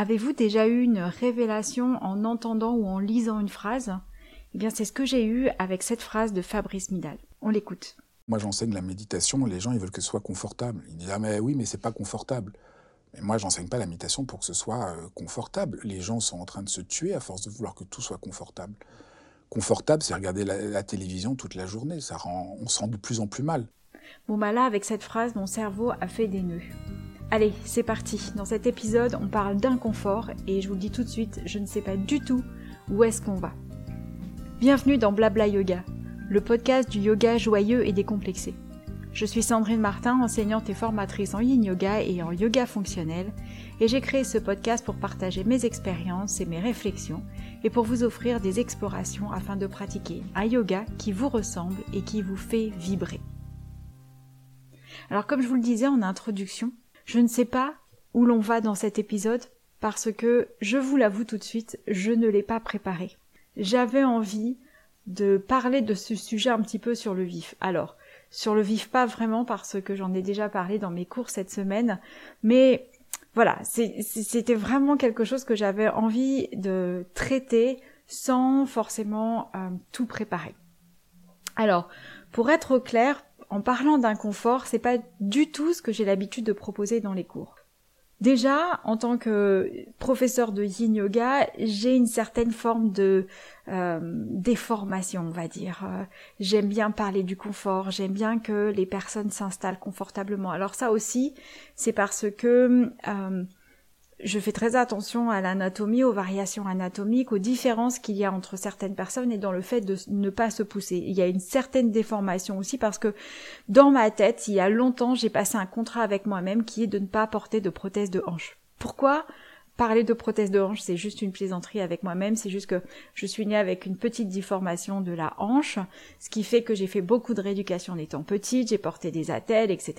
Avez-vous déjà eu une révélation en entendant ou en lisant une phrase? Eh bien, c'est ce que j'ai eu avec cette phrase de Fabrice Midal. On l'écoute. Moi, j'enseigne la méditation. Les gens, ils veulent que ce soit confortable. Ils disent ah mais oui, mais c'est pas confortable. Mais moi, j'enseigne pas la méditation pour que ce soit euh, confortable. Les gens sont en train de se tuer à force de vouloir que tout soit confortable. Confortable, c'est regarder la, télévision toute la journée. Ça rend, on se sent de plus en plus mal. Bon bah là, avec cette phrase, mon cerveau a fait des nœuds. Allez, c'est parti. Dans cet épisode, on parle d'inconfort et je vous le dis tout de suite, je ne sais pas du tout où est-ce qu'on va. Bienvenue dans Blabla Yoga, le podcast du yoga joyeux et décomplexé. Je suis Sandrine Martin, enseignante et formatrice en yin yoga et en yoga fonctionnel, et j'ai créé ce podcast pour partager mes expériences et mes réflexions et pour vous offrir des explorations afin de pratiquer un yoga qui vous ressemble et qui vous fait vibrer. Alors comme je vous le disais en introduction, je ne sais pas où l'on va dans cet épisode parce que, je vous l'avoue tout de suite, je ne l'ai pas préparé. J'avais envie de parler de ce sujet un petit peu sur le vif. Alors, sur le vif pas vraiment parce que j'en ai déjà parlé dans mes cours cette semaine, mais voilà, c'était vraiment quelque chose que j'avais envie de traiter sans forcément euh, tout préparer. Alors, pour être clair, en parlant d'inconfort, c'est pas du tout ce que j'ai l'habitude de proposer dans les cours. Déjà, en tant que professeur de yin yoga, j'ai une certaine forme de euh, déformation, on va dire. Euh, j'aime bien parler du confort, j'aime bien que les personnes s'installent confortablement. Alors ça aussi, c'est parce que euh, je fais très attention à l'anatomie, aux variations anatomiques, aux différences qu'il y a entre certaines personnes et dans le fait de ne pas se pousser. Il y a une certaine déformation aussi parce que dans ma tête, il y a longtemps, j'ai passé un contrat avec moi-même qui est de ne pas porter de prothèse de hanche. Pourquoi? Parler de prothèse de hanche, c'est juste une plaisanterie avec moi-même, c'est juste que je suis née avec une petite déformation de la hanche, ce qui fait que j'ai fait beaucoup de rééducation en étant petite, j'ai porté des attelles, etc.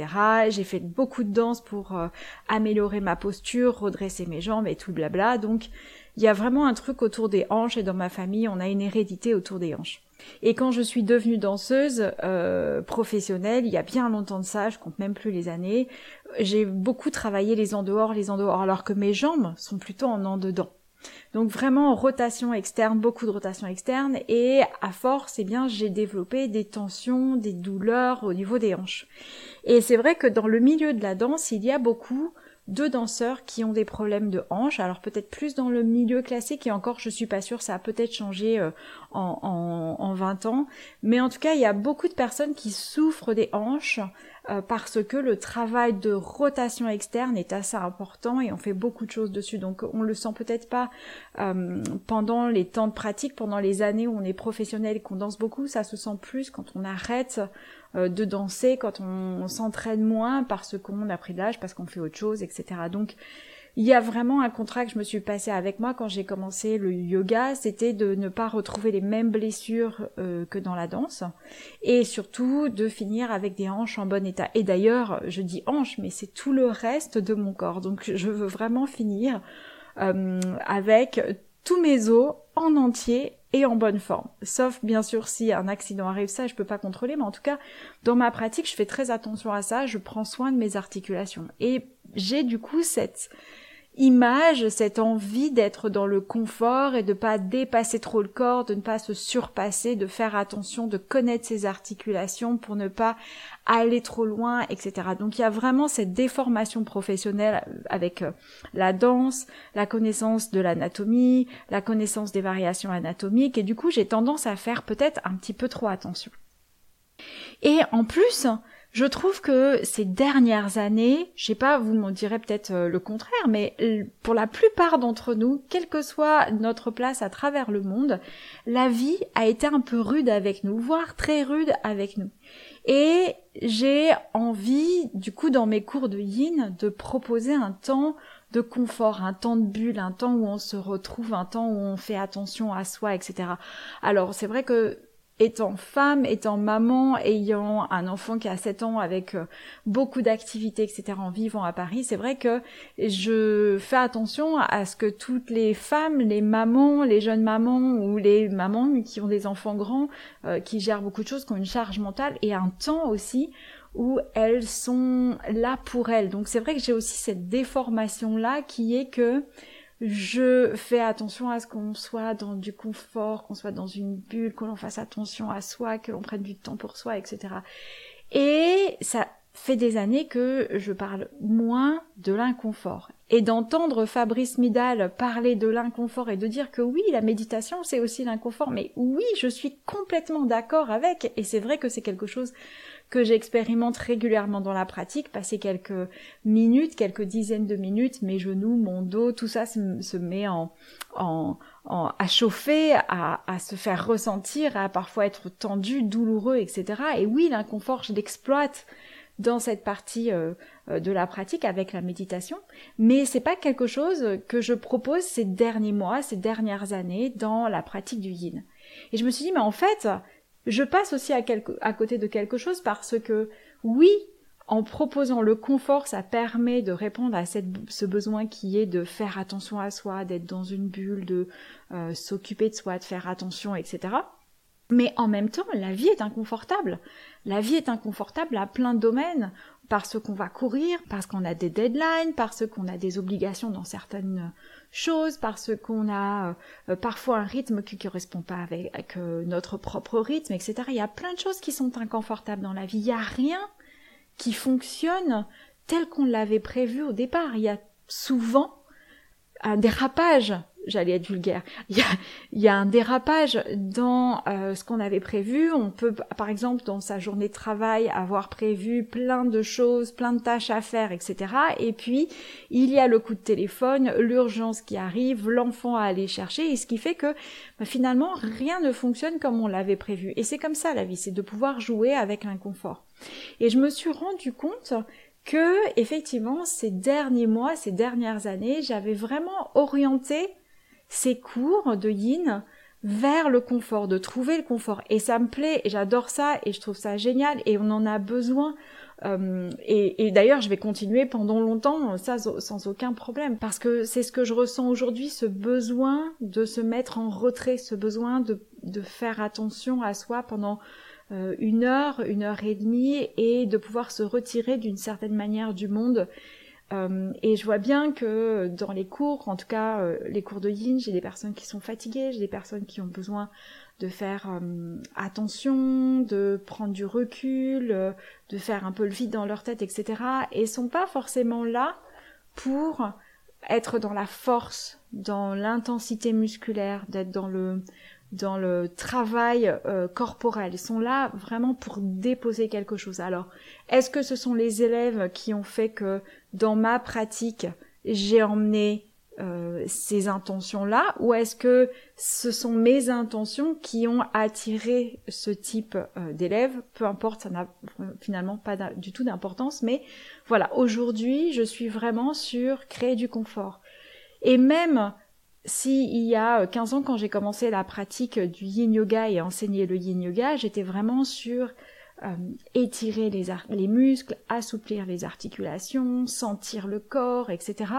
J'ai fait beaucoup de danse pour euh, améliorer ma posture, redresser mes jambes et tout blabla. Donc, il y a vraiment un truc autour des hanches et dans ma famille, on a une hérédité autour des hanches. Et quand je suis devenue danseuse euh, professionnelle, il y a bien longtemps de ça, je compte même plus les années, j'ai beaucoup travaillé les en dehors, les en dehors, alors que mes jambes sont plutôt en en dedans. Donc vraiment rotation externe, beaucoup de rotation externe et à force, eh bien, j'ai développé des tensions, des douleurs au niveau des hanches. Et c'est vrai que dans le milieu de la danse, il y a beaucoup deux danseurs qui ont des problèmes de hanches. Alors peut-être plus dans le milieu classique et encore je suis pas sûre, ça a peut-être changé euh, en, en, en, 20 ans. Mais en tout cas, il y a beaucoup de personnes qui souffrent des hanches euh, parce que le travail de rotation externe est assez important et on fait beaucoup de choses dessus. Donc on le sent peut-être pas euh, pendant les temps de pratique, pendant les années où on est professionnel et qu'on danse beaucoup, ça se sent plus quand on arrête de danser, quand on, s'entraîne moins parce qu'on a pris de l'âge, parce qu'on fait autre chose, etc. Donc il y a vraiment un contrat que je me suis passé avec moi quand j'ai commencé le yoga, c'était de ne pas retrouver les mêmes blessures euh, que dans la danse et surtout de finir avec des hanches en bon état. Et d'ailleurs, je dis hanches, mais c'est tout le reste de mon corps. Donc je veux vraiment finir euh, avec tous mes os en entier et en bonne forme. Sauf bien sûr si un accident arrive, ça je peux pas contrôler, mais en tout cas dans ma pratique je fais très attention à ça, je prends soin de mes articulations. Et j'ai du coup cette image, cette envie d'être dans le confort et de pas dépasser trop le corps, de ne pas se surpasser, de faire attention, de connaître ses articulations pour ne pas aller trop loin, etc. Donc il y a vraiment cette déformation professionnelle avec euh, la danse, la connaissance de l'anatomie, la connaissance des variations anatomiques et du coup j'ai tendance à faire peut-être un petit peu trop attention. Et en plus, je trouve que ces dernières années, je sais pas, vous m'en direz peut-être euh, le contraire, mais pour la plupart d'entre nous, quelle que soit notre place à travers le monde, la vie a été un peu rude avec nous, voire très rude avec nous. Et j'ai envie, du coup, dans mes cours de yin, de proposer un temps de confort, un temps de bulle, un temps où on se retrouve, un temps où on fait attention à soi, etc. Alors c'est vrai que étant femme, étant maman, ayant un enfant qui a 7 ans avec euh, beaucoup d'activités, etc. en vivant à Paris, c'est vrai que je fais attention à ce que toutes les femmes, les mamans, les jeunes mamans ou les mamans qui ont des enfants grands, euh, qui gèrent beaucoup de choses, qui ont une charge mentale et un temps aussi où elles sont là pour elles. Donc c'est vrai que j'ai aussi cette déformation là qui est que je fais attention à ce qu'on soit dans du confort, qu'on soit dans une bulle, que l'on fasse attention à soi, que l'on prenne du temps pour soi, etc. Et ça fait des années que je parle moins de l'inconfort. Et d'entendre Fabrice Midal parler de l'inconfort et de dire que oui, la méditation, c'est aussi l'inconfort, mais oui, je suis complètement d'accord avec, et c'est vrai que c'est quelque chose que j'expérimente régulièrement dans la pratique, passer quelques minutes, quelques dizaines de minutes, mes genoux, mon dos, tout ça se, met en, en, à chauffer, à, à, se faire ressentir, à parfois être tendu, douloureux, etc. Et oui, l'inconfort, je l'exploite dans cette partie euh, euh, de la pratique avec la méditation, mais c'est pas quelque chose que je propose ces derniers mois, ces dernières années dans la pratique du yin. Et je me suis dit, mais en fait, je passe aussi à, côté de quelque chose parce que oui, en proposant le confort, ça permet de répondre à ce besoin qui est de faire attention à soi, d'être dans une bulle, de euh, s'occuper de soi, de faire attention, etc. Mais en même temps, la vie est inconfortable. La vie est inconfortable à plein de domaines parce qu'on va courir, parce qu'on a des deadlines, parce qu'on a des obligations dans certaines choses, parce qu'on a euh, parfois un rythme qui ne correspond pas avec, euh, notre propre rythme, etc. Il y a plein de choses qui sont inconfortables dans la vie. Il n'y a rien qui fonctionne tel qu'on l'avait prévu au départ. Il y a souvent un dérapage j'allais être vulgaire. Il y a, y a un dérapage dans euh, ce qu'on avait prévu. On peut, par exemple, dans sa journée de travail, avoir prévu plein de choses, plein de tâches à faire, etc. Et puis, il y a le coup de téléphone, l'urgence qui arrive, l'enfant à aller chercher, et ce qui fait que bah, finalement, rien ne fonctionne comme on l'avait prévu. Et c'est comme ça la vie, c'est de pouvoir jouer avec l'inconfort. Et je me suis rendu compte que effectivement ces derniers mois, ces dernières années, j'avais vraiment orienté ces cours de yin vers le confort, de trouver le confort. Et ça me plaît, et j'adore ça, et je trouve ça génial, et on en a besoin. Euh, et, d'ailleurs, je vais continuer pendant longtemps, ça sans aucun problème, parce que c'est ce que je ressens aujourd'hui, ce besoin de se mettre en retrait, ce besoin de, de faire attention à soi pendant euh, une heure, une heure et demie, et de pouvoir se retirer d'une certaine manière du monde euh, et je vois bien que dans les cours, en tout cas euh, les cours de yin, j'ai des personnes qui sont fatiguées, j'ai des personnes qui ont besoin de faire euh, attention, de prendre du recul, de faire un peu le vide dans leur tête, etc. Et sont pas forcément là pour être dans la force, dans l'intensité musculaire, d'être dans le dans le travail euh, corporel. Ils sont là vraiment pour déposer quelque chose. Alors, est-ce que ce sont les élèves qui ont fait que dans ma pratique, j'ai emmené euh, ces intentions-là ou est-ce que ce sont mes intentions qui ont attiré ce type euh, d'élèves? Peu importe, ça n'a finalement pas du tout d'importance, mais voilà, aujourd'hui, je suis vraiment sur créer du confort. Et même si il y a 15 ans, quand j'ai commencé la pratique du yin yoga et enseigner le yin yoga, j'étais vraiment sur euh, étirer les, les muscles, assouplir les articulations, sentir le corps, etc.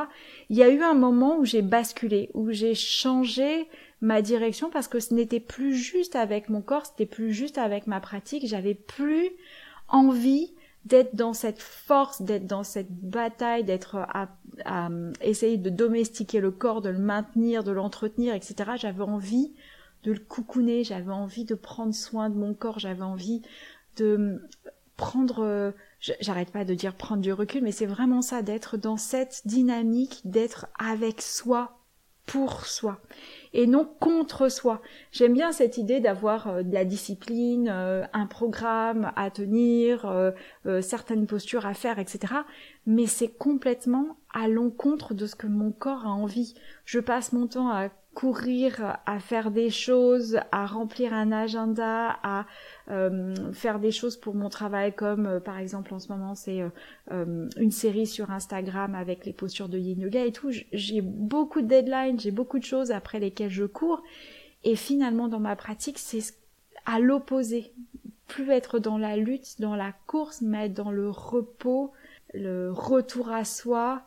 Il y a eu un moment où j'ai basculé, où j'ai changé ma direction parce que ce n'était plus juste avec mon corps, c'était plus juste avec ma pratique, j'avais plus envie d'être dans cette force, d'être dans cette bataille, d'être à, essayer de domestiquer le corps, de le maintenir, de l'entretenir, etc. J'avais envie de le coucouner, j'avais envie de prendre soin de mon corps, j'avais envie de prendre, j'arrête pas de dire prendre du recul, mais c'est vraiment ça, d'être dans cette dynamique, d'être avec soi, pour soi et non contre soi. J'aime bien cette idée d'avoir euh, de la discipline, euh, un programme à tenir, euh, certaines postures à faire, etc. Mais c'est complètement à l'encontre de ce que mon corps a envie. Je passe mon temps à courir, à faire des choses, à remplir un agenda, à euh, faire des choses pour mon travail, comme euh, par exemple en ce moment c'est euh, une série sur Instagram avec les postures de yin yoga et tout. J'ai beaucoup de deadlines, j'ai beaucoup de choses après lesquelles je cours. Et finalement dans ma pratique c'est à l'opposé. Plus être dans la lutte, dans la course, mais être dans le repos, le retour à soi,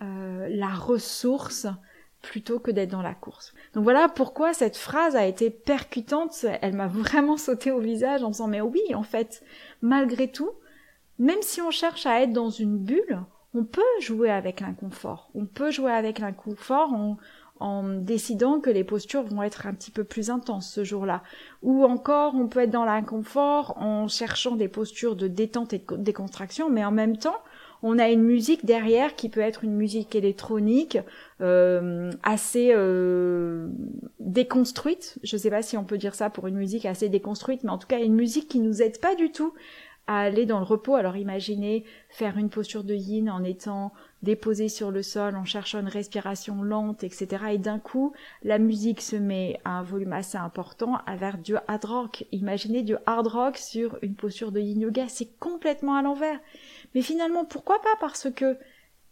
la ressource plutôt que d'être dans la course. Donc voilà pourquoi cette phrase a été percutante, elle m'a vraiment sauté au visage en disant mais oui en fait, malgré tout, même si on cherche à être dans une bulle, on peut jouer avec l'inconfort. On peut jouer avec l'inconfort en, en décidant que les postures vont être un petit peu plus intenses ce jour-là. Ou encore, on peut être dans l'inconfort en cherchant des postures de détente et de décontraction, mais en même temps, on a une musique derrière qui peut être une musique électronique euh, assez euh, déconstruite. Je ne sais pas si on peut dire ça pour une musique assez déconstruite, mais en tout cas une musique qui nous aide pas du tout à aller dans le repos. Alors imaginez faire une posture de yin en étant déposé sur le sol, en cherchant une respiration lente, etc. Et d'un coup, la musique se met à un volume assez important vers du hard rock. Imaginez du hard rock sur une posture de yin yoga, c'est complètement à l'envers. Mais finalement, pourquoi pas? Parce que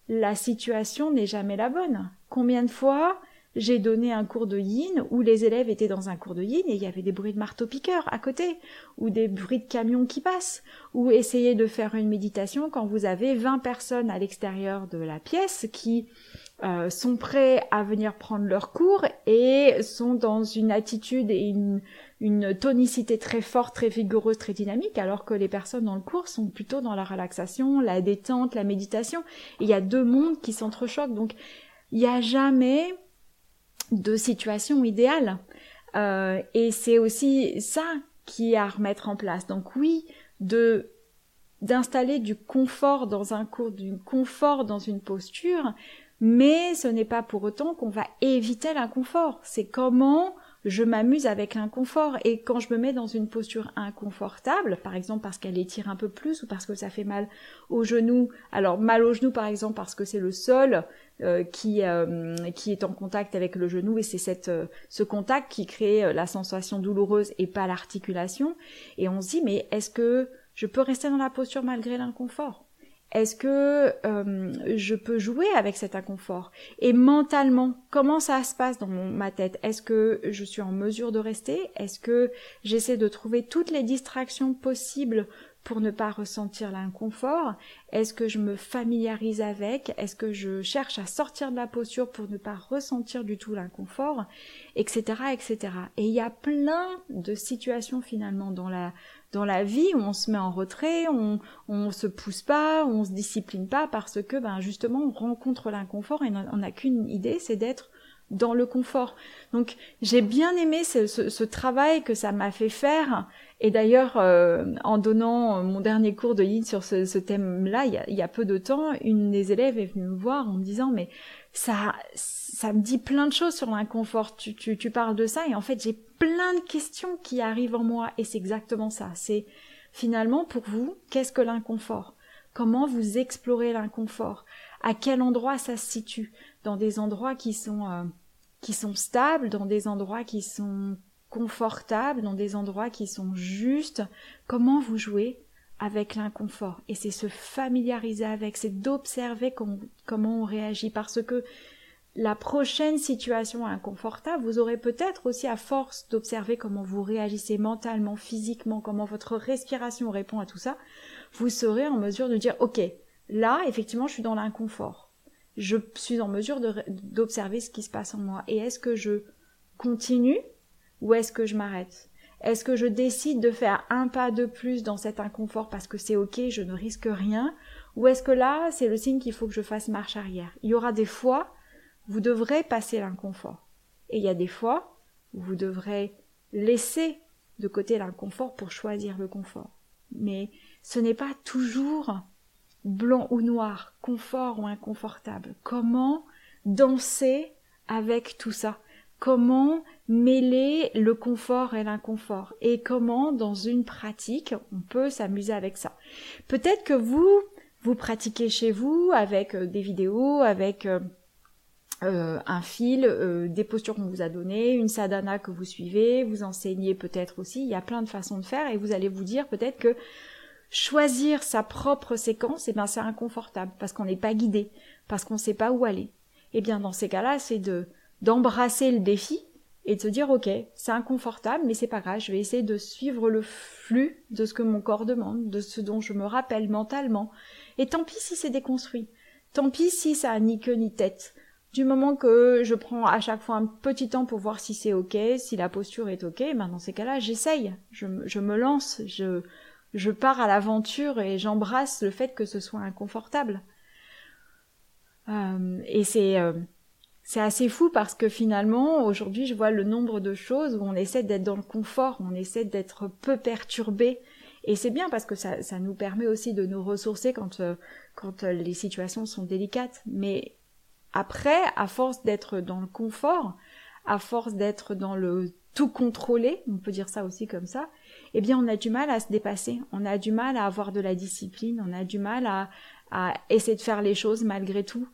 la situation n'est jamais la bonne. Combien de fois j'ai donné un cours de yin où les élèves étaient dans un cours de yin et il y avait des bruits de marteau-piqueur à côté, ou des bruits de camions qui passent, ou essayer de faire une méditation quand vous avez 20 personnes à l'extérieur de la pièce qui euh, sont prêts à venir prendre leur cours et sont dans une attitude et une, une tonicité très forte, très vigoureuse, très dynamique, alors que les personnes dans le cours sont plutôt dans la relaxation, la détente, la méditation. Il y a deux mondes qui s'entrechoquent. Donc, il n'y a jamais de situation idéale. Euh, et c'est aussi ça qui est à remettre en place. Donc oui, de d'installer du confort dans un cours, du confort dans une posture, mais ce n'est pas pour autant qu'on va éviter l'inconfort. C'est comment je m'amuse avec l'inconfort. Et quand je me mets dans une posture inconfortable, par exemple parce qu'elle étire un peu plus ou parce que ça fait mal au genou, alors mal au genou par exemple parce que c'est le sol euh, qui euh, qui est en contact avec le genou et c'est euh, ce contact qui crée la sensation douloureuse et pas l'articulation. Et on se dit mais est-ce que je peux rester dans la posture malgré l'inconfort? Est-ce que euh, je peux jouer avec cet inconfort? Et mentalement, comment ça se passe dans ma tête? Est-ce que je suis en mesure de rester? Est-ce que j'essaie de trouver toutes les distractions possibles pour ne pas ressentir l'inconfort? Est-ce que je me familiarise avec? Est-ce que je cherche à sortir de la posture pour ne pas ressentir du tout l'inconfort? Etc. etc. Et il y a plein de situations finalement dans la dans la vie où on se met en retrait, on on se pousse pas, on se discipline pas parce que ben justement on rencontre l'inconfort et on n'a qu'une idée, c'est d'être dans le confort. Donc j'ai bien aimé ce, ce, travail que ça m'a fait faire. Et d'ailleurs, euh, en donnant mon dernier cours de yin sur ce, ce thème-là, il, il, y a peu de temps, une des élèves est venue me voir en me disant mais ça, ça me dit plein de choses sur l'inconfort. Tu, tu, tu parles de ça et en fait j'ai plein de questions qui arrivent en moi et c'est exactement ça. C'est finalement pour vous, qu'est-ce que l'inconfort? Comment vous explorez l'inconfort? À quel endroit ça se situe? Dans des endroits qui sont euh, qui sont stables, dans des endroits qui sont confortables, dans des endroits qui sont justes? Comment vous jouez avec l'inconfort Et c'est se familiariser avec, c'est d'observer comment on réagit parce que la prochaine situation inconfortable, vous aurez peut-être aussi à force d'observer comment vous réagissez mentalement, physiquement, comment votre respiration répond à tout ça, vous serez en mesure de dire ok, là effectivement je suis dans l'inconfort. Je suis en mesure d'observer ce qui se passe en moi. Et est-ce que je continue ou est-ce que je m'arrête? Est-ce que je décide de faire un pas de plus dans cet inconfort parce que c'est ok, je ne risque rien Ou est-ce que là, c'est le signe qu'il faut que je fasse marche arrière? Il y aura des fois vous devrez passer l'inconfort. Et il y a des fois où vous devrez laisser de côté l'inconfort pour choisir le confort. Mais ce n'est pas toujours blanc ou noir, confort ou inconfortable. Comment danser avec tout ça? Comment mêler le confort et l'inconfort Et comment, dans une pratique, on peut s'amuser avec ça Peut-être que vous, vous pratiquez chez vous avec euh, des vidéos, avec euh, euh, un fil, des postures qu'on vous a données, une sadhana que vous suivez, vous enseignez peut-être aussi, il y a plein de façons de faire et vous allez vous dire peut-être que choisir sa propre séquence, eh bien c'est inconfortable parce qu'on n'est pas guidé, parce qu'on ne sait pas où aller. Eh bien dans ces cas-là, c'est de d'embrasser le défi et de se dire ok, c'est inconfortable, mais c'est pas grave, je vais essayer de suivre le flux de ce que mon corps demande, de ce dont je me rappelle mentalement. Et tant pis si c'est déconstruit. Tant pis si ça a ni queue ni tête. Du moment que je prends à chaque fois un petit temps pour voir si c'est ok, si la posture est ok, ben dans ces cas-là, j'essaye, je, je, me lance, je, je pars à l'aventure et j'embrasse le fait que ce soit inconfortable. et c'est c'est assez fou parce que finalement, aujourd'hui, je vois le nombre de choses où on essaie d'être dans le confort, on essaie d'être peu perturbé. Et c'est bien parce que ça, ça, nous permet aussi de nous ressourcer quand, euh, quand euh, les situations sont délicates. Mais après, à force d'être dans le confort, à force d'être dans le tout contrôler, on peut dire ça aussi comme ça, eh bien on a du mal à se dépasser, on a du mal à avoir de la discipline, on a du mal à, à essayer de faire les choses malgré tout.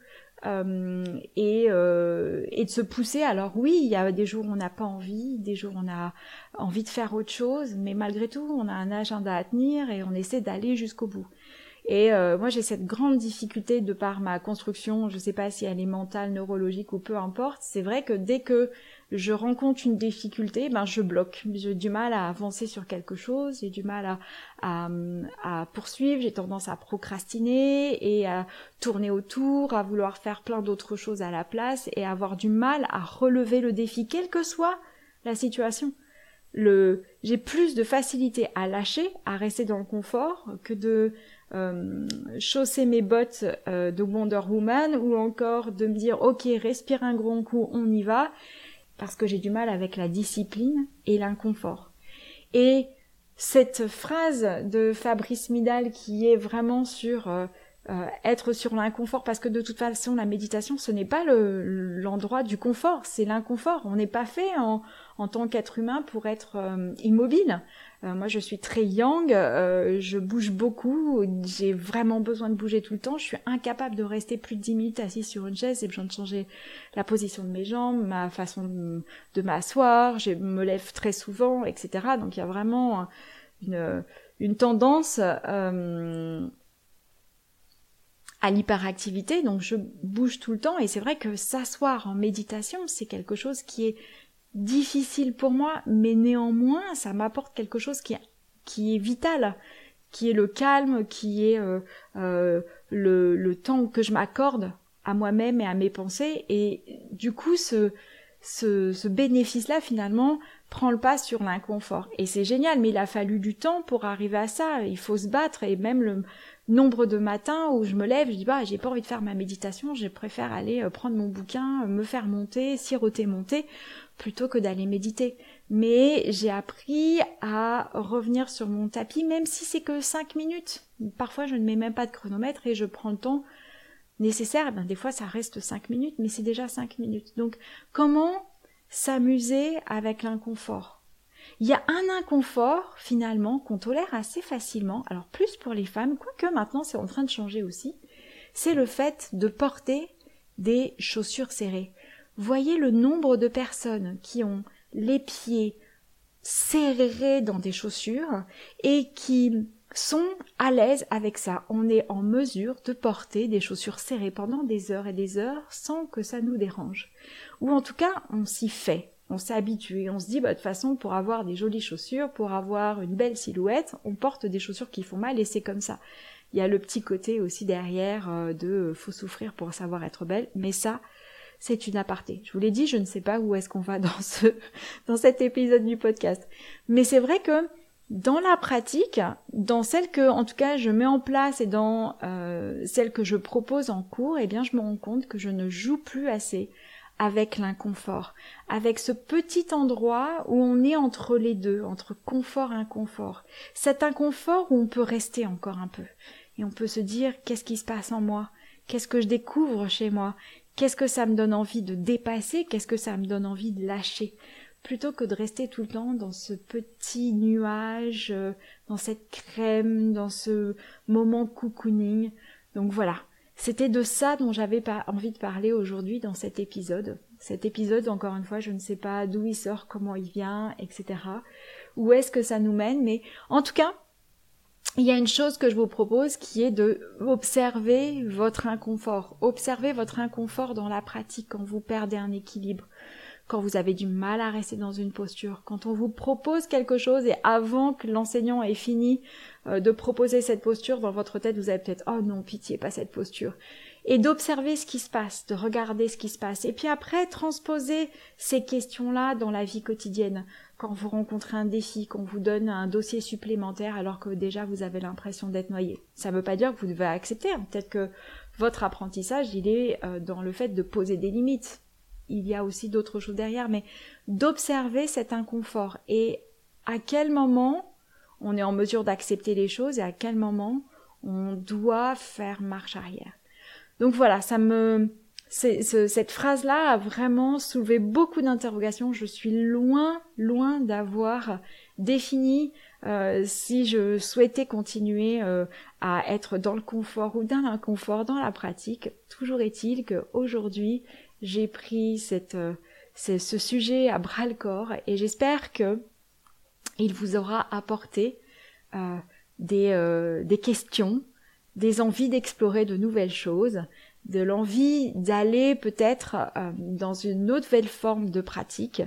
Euh, et, euh, et de se pousser. Alors oui, il y a des jours où on n'a pas envie, des jours où on a envie de faire autre chose, mais malgré tout, on a un agenda à tenir et on essaie d'aller jusqu'au bout. Et euh, moi, j'ai cette grande difficulté de par ma construction, je ne sais pas si elle est mentale, neurologique ou peu importe. C'est vrai que dès que je rencontre une difficulté, ben je bloque. J'ai du mal à avancer sur quelque chose, j'ai du mal à, à, poursuivre, j'ai tendance à procrastiner et à tourner autour, à vouloir faire plein d'autres choses à la place et avoir du mal à relever le défi, quelle que soit la situation. Le, j'ai plus de facilité à lâcher, à rester dans le confort, que de euh, chausser mes bottes euh, de Wonder Woman ou encore de me dire ok respire un grand coup on y va parce que j'ai du mal avec la discipline et l'inconfort. Et cette phrase de Fabrice Midal qui est vraiment sur euh, euh, être sur l'inconfort, parce que de toute façon la méditation ce n'est pas l'endroit du confort, c'est l'inconfort. On n'est pas fait en, en tant qu'être humain pour être euh, immobile. Euh, moi, je suis très yang, euh, je bouge beaucoup, j'ai vraiment besoin de bouger tout le temps. Je suis incapable de rester plus de 10 minutes assis sur une chaise. J'ai besoin de changer la position de mes jambes, ma façon de, m'asseoir. Je me lève très souvent, etc. Donc, il y a vraiment une, une tendance euh, à l'hyperactivité. Donc, je bouge tout le temps. Et c'est vrai que s'asseoir en méditation, c'est quelque chose qui est difficile pour moi, mais néanmoins, ça m'apporte quelque chose qui est, qui est vital, qui est le calme, qui est euh, euh, le, le, temps que je m'accorde à moi-même et à mes pensées. Et du coup, ce, ce, ce bénéfice-là, finalement, prend le pas sur l'inconfort. Et c'est génial, mais il a fallu du temps pour arriver à ça. Il faut se battre, et même le nombre de matins où je me lève, je dis bah j'ai pas envie de faire ma méditation, je préfère aller euh, prendre mon bouquin, me faire monter, siroter monter, plutôt que d'aller méditer. Mais j'ai appris à revenir sur mon tapis, même si c'est que 5 minutes. Parfois, je ne mets même pas de chronomètre et je prends le temps nécessaire. Ben, des fois, ça reste 5 minutes, mais c'est déjà 5 minutes. Donc, comment s'amuser avec l'inconfort? Il y a un inconfort finalement qu'on tolère assez facilement, alors plus pour les femmes, quoique maintenant c'est en train de changer aussi, c'est le fait de porter des chaussures serrées. Voyez le nombre de personnes qui ont les pieds serrés dans des chaussures et qui sont à l'aise avec ça. On est en mesure de porter des chaussures serrées pendant des heures et des heures sans que ça nous dérange. Ou en tout cas, on s'y fait. On s'est habitué. On se dit, bah, de toute façon, pour avoir des jolies chaussures, pour avoir une belle silhouette, on porte des chaussures qui font mal et c'est comme ça. Il y a le petit côté aussi derrière euh, de euh, faut souffrir pour savoir être belle, mais ça, c'est une aparté. Je vous l'ai dit, je ne sais pas où est-ce qu'on va dans ce, dans cet épisode du podcast. Mais c'est vrai que dans la pratique, dans celle que, en tout cas, je mets en place et dans euh, celle que je propose en cours, eh bien, je me rends compte que je ne joue plus assez avec l'inconfort, avec ce petit endroit où on est entre les deux, entre confort et inconfort. Cet inconfort où on peut rester encore un peu. Et on peut se dire, qu'est-ce qui se passe en moi? Qu'est-ce que je découvre chez moi? Qu'est-ce que ça me donne envie de dépasser? Qu'est-ce que ça me donne envie de lâcher? Plutôt que de rester tout le temps dans ce petit nuage, euh, dans cette crème, dans ce moment cocooning. Donc voilà, c'était de ça dont j'avais pas envie de parler aujourd'hui dans cet épisode. Cet épisode, encore une fois, je ne sais pas d'où il sort, comment il vient, etc. Où est-ce que ça nous mène, mais en tout cas, il y a une chose que je vous propose qui est de observer votre inconfort. Observer votre inconfort dans la pratique quand vous perdez un équilibre, quand vous avez du mal à rester dans une posture, quand on vous propose quelque chose et avant que l'enseignant ait fini euh, de proposer cette posture dans votre tête, vous avez peut-être oh non, pitié, pas cette posture. Et d'observer ce qui se passe, de regarder ce qui se passe. Et puis après, transposer ces questions-là dans la vie quotidienne quand vous rencontrez un défi, qu'on vous donne un dossier supplémentaire alors que déjà vous avez l'impression d'être noyé. Ça ne veut pas dire que vous devez accepter. Hein. Peut-être que votre apprentissage, il est euh, dans le fait de poser des limites. Il y a aussi d'autres choses derrière, mais d'observer cet inconfort et à quel moment on est en mesure d'accepter les choses et à quel moment on doit faire marche arrière. Donc voilà, ça me, cette phrase-là a vraiment soulevé beaucoup d'interrogations. Je suis loin, loin d'avoir défini euh, si je souhaitais continuer euh, à être dans le confort ou dans l'inconfort dans la pratique. Toujours est-il qu'aujourd'hui, j'ai pris cette, euh, ce sujet à bras le corps et j'espère que il vous aura apporté des, des questions, des envies d'explorer de nouvelles choses, de l'envie d'aller peut-être euh, dans une nouvelle forme de pratique.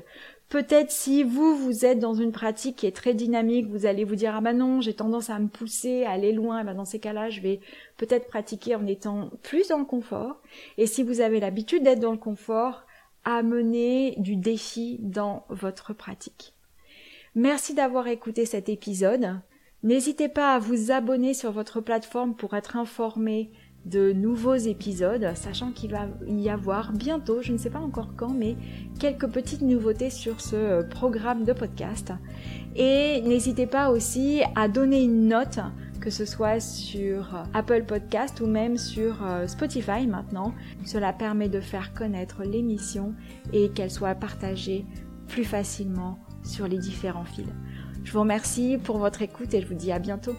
Peut-être si vous, vous êtes dans une pratique qui est très dynamique, vous allez vous dire ah ben non, j'ai tendance à me pousser, à aller loin, ben dans ces cas-là, je vais peut-être pratiquer en étant plus dans le confort. Et si vous avez l'habitude d'être dans le confort, amener du défi dans votre pratique. Merci d'avoir écouté cet épisode. N'hésitez pas à vous abonner sur votre plateforme pour être informé de nouveaux épisodes, sachant qu'il va y avoir bientôt, je ne sais pas encore quand, mais quelques petites nouveautés sur ce euh, programme de podcast. Et n'hésitez pas aussi à donner une note, que ce soit sur Apple Podcast ou même sur euh, Spotify maintenant. Cela permet de faire connaître l'émission et qu'elle soit partagée plus facilement sur les différents fils. Je vous remercie pour votre écoute et je vous dis à bientôt.